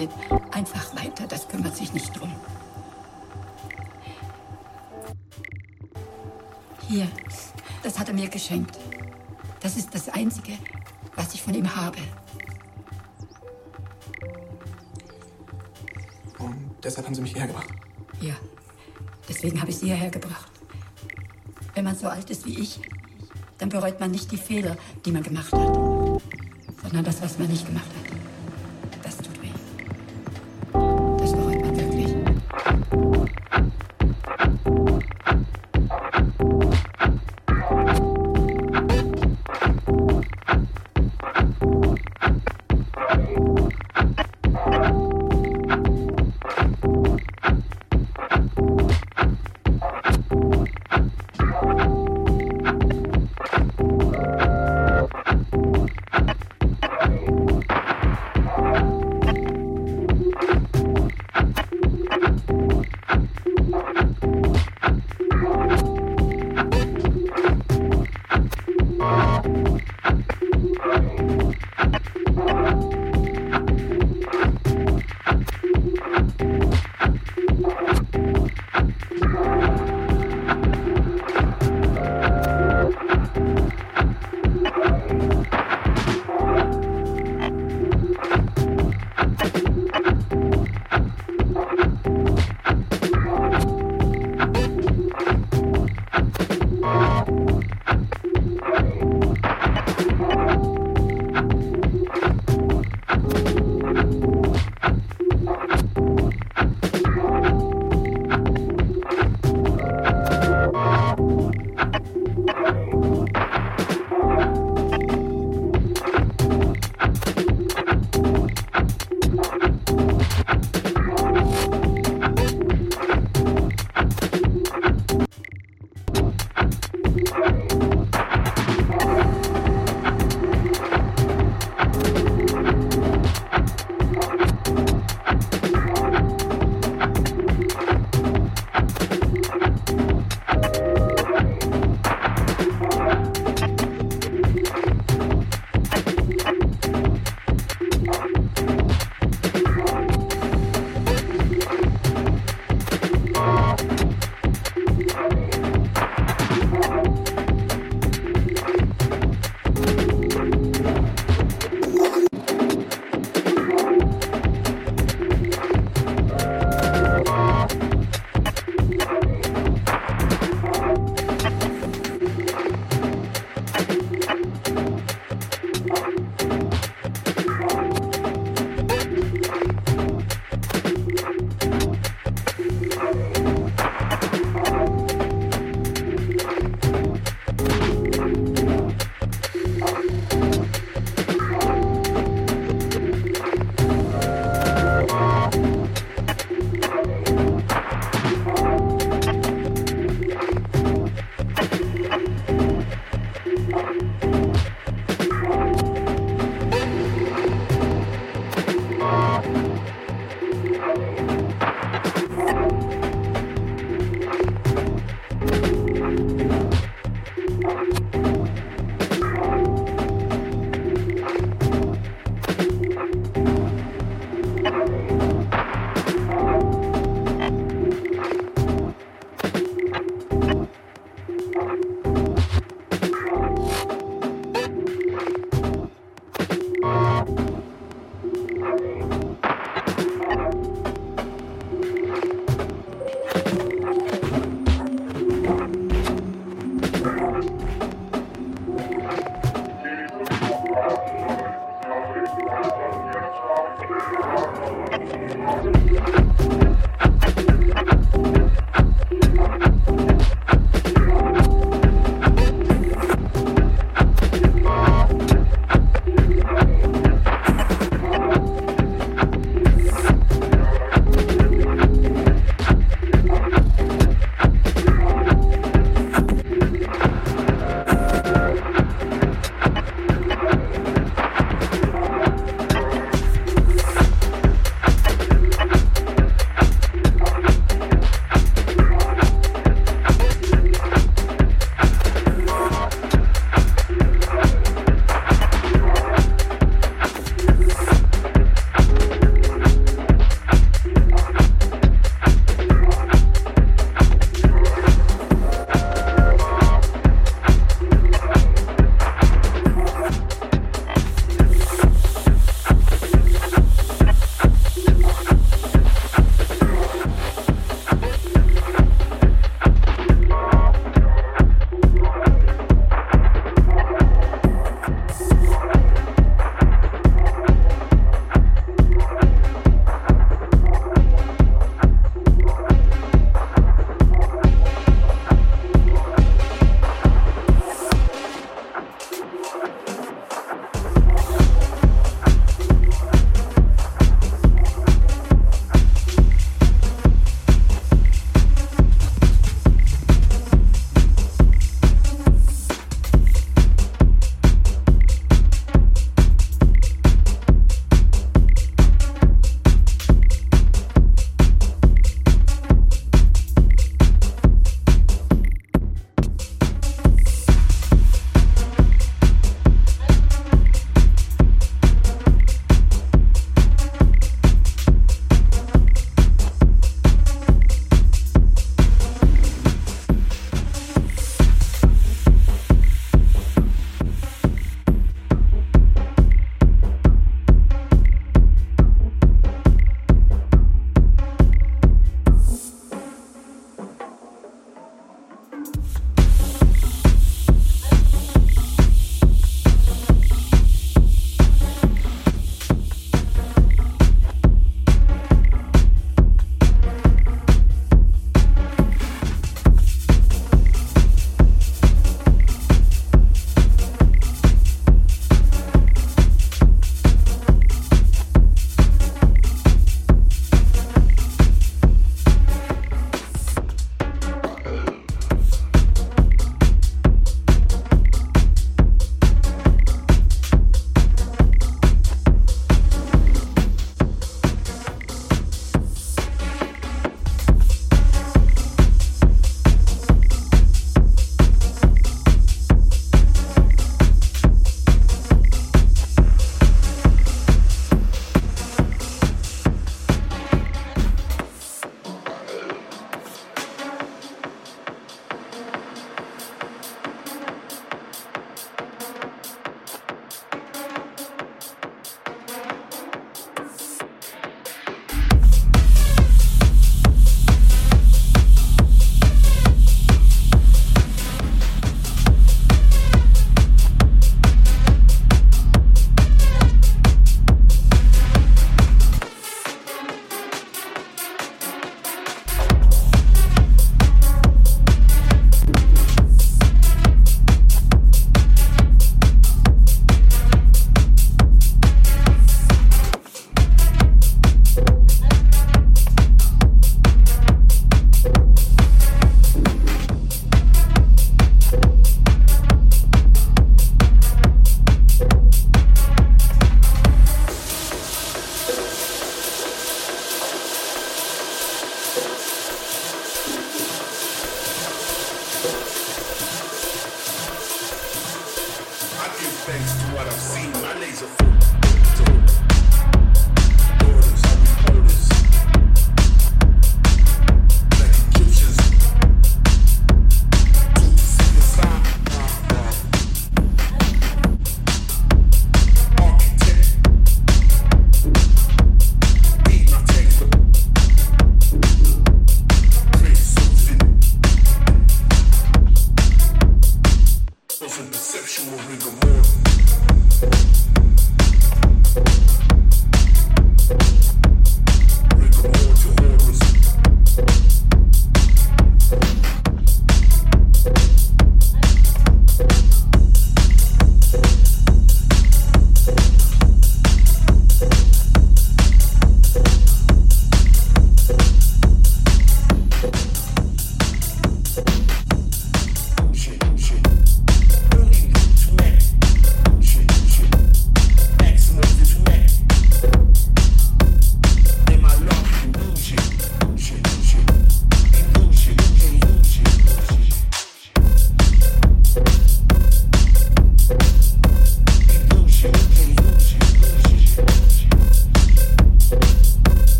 geht einfach weiter, das kümmert sich nicht drum. Hier, das hat er mir geschenkt. Das ist das Einzige, was ich von ihm habe. Und deshalb haben Sie mich hierher gebracht? Ja, deswegen habe ich Sie hierher gebracht. Wenn man so alt ist wie ich, dann bereut man nicht die Fehler, die man gemacht hat, sondern das, was man nicht gemacht hat.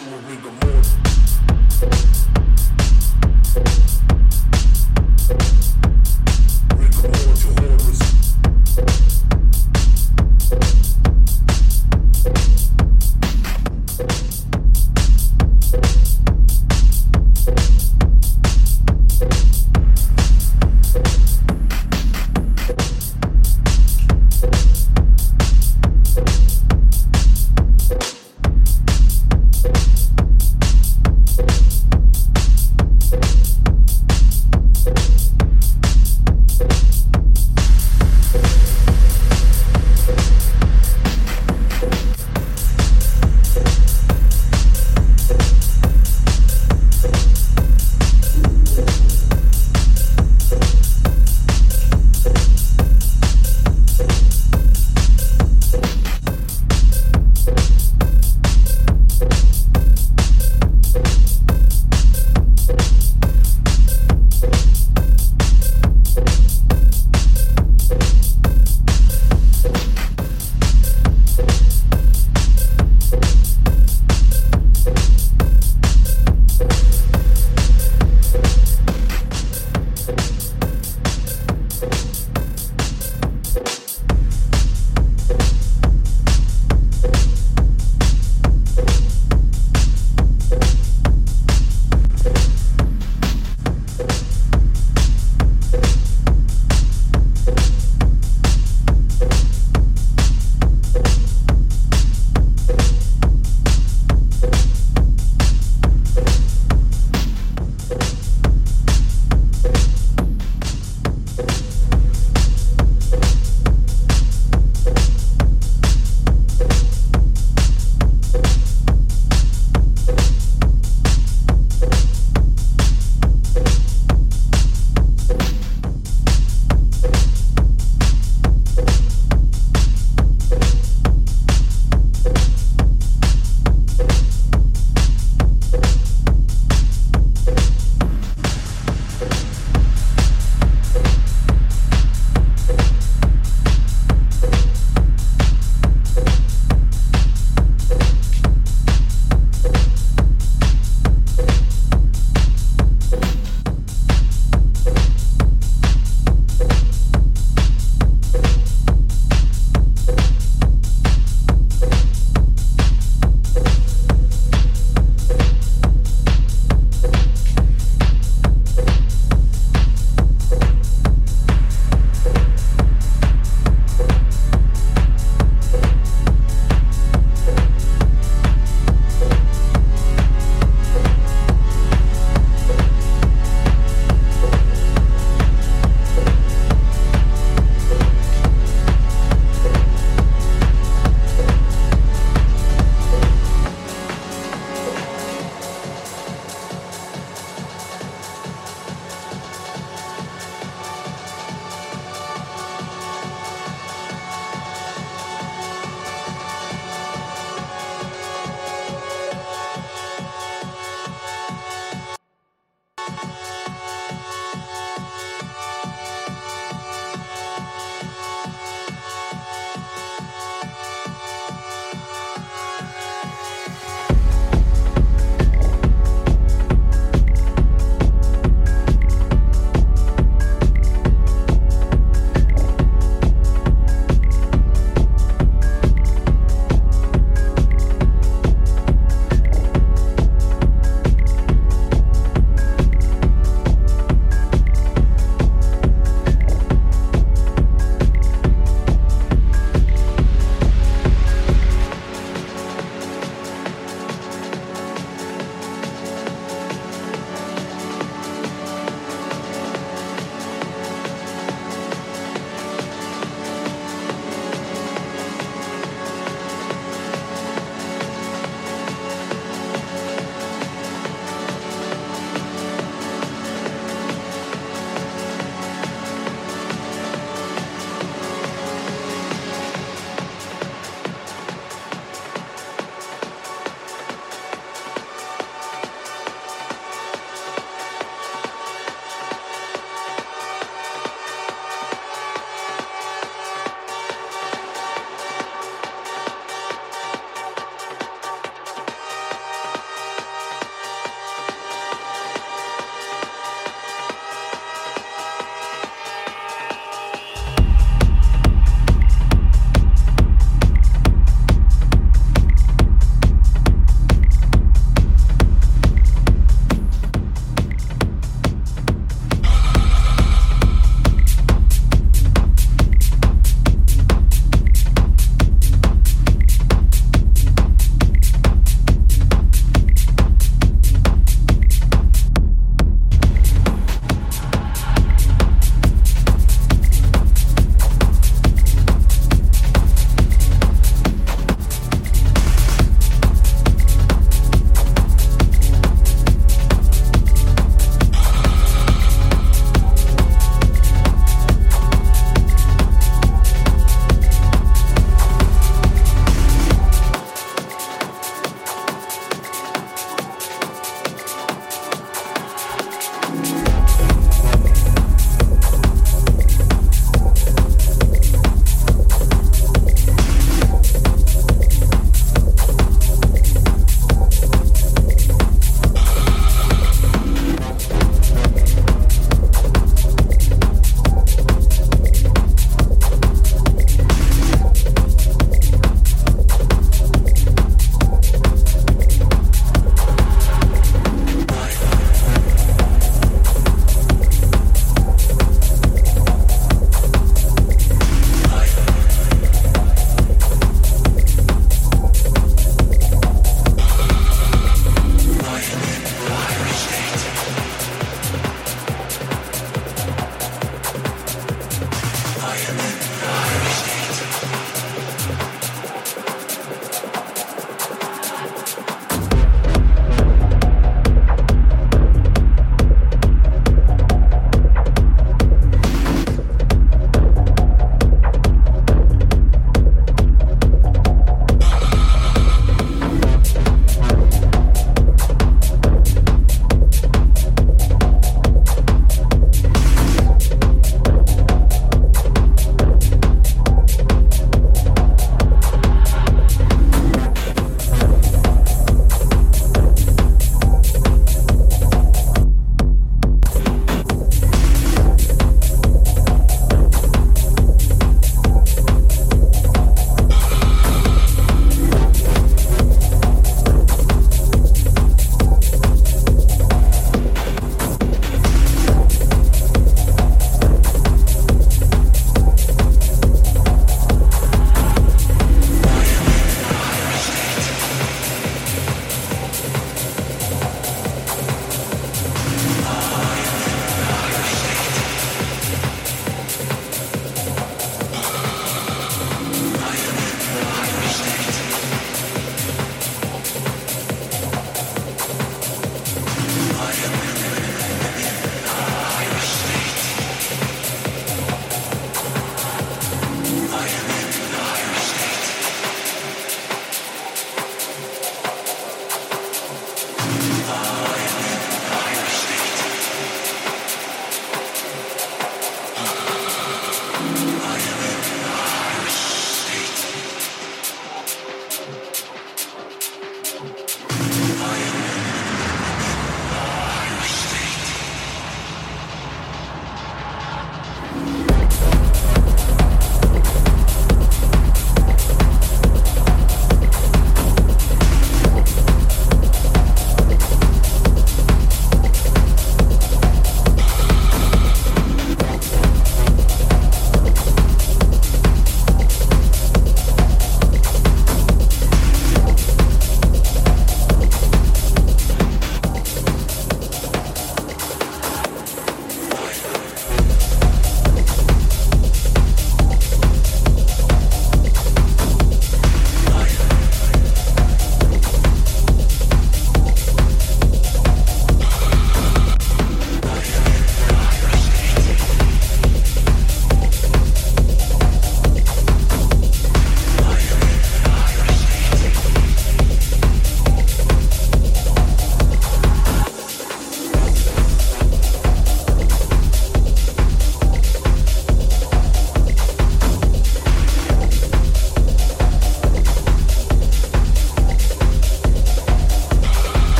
you a rigor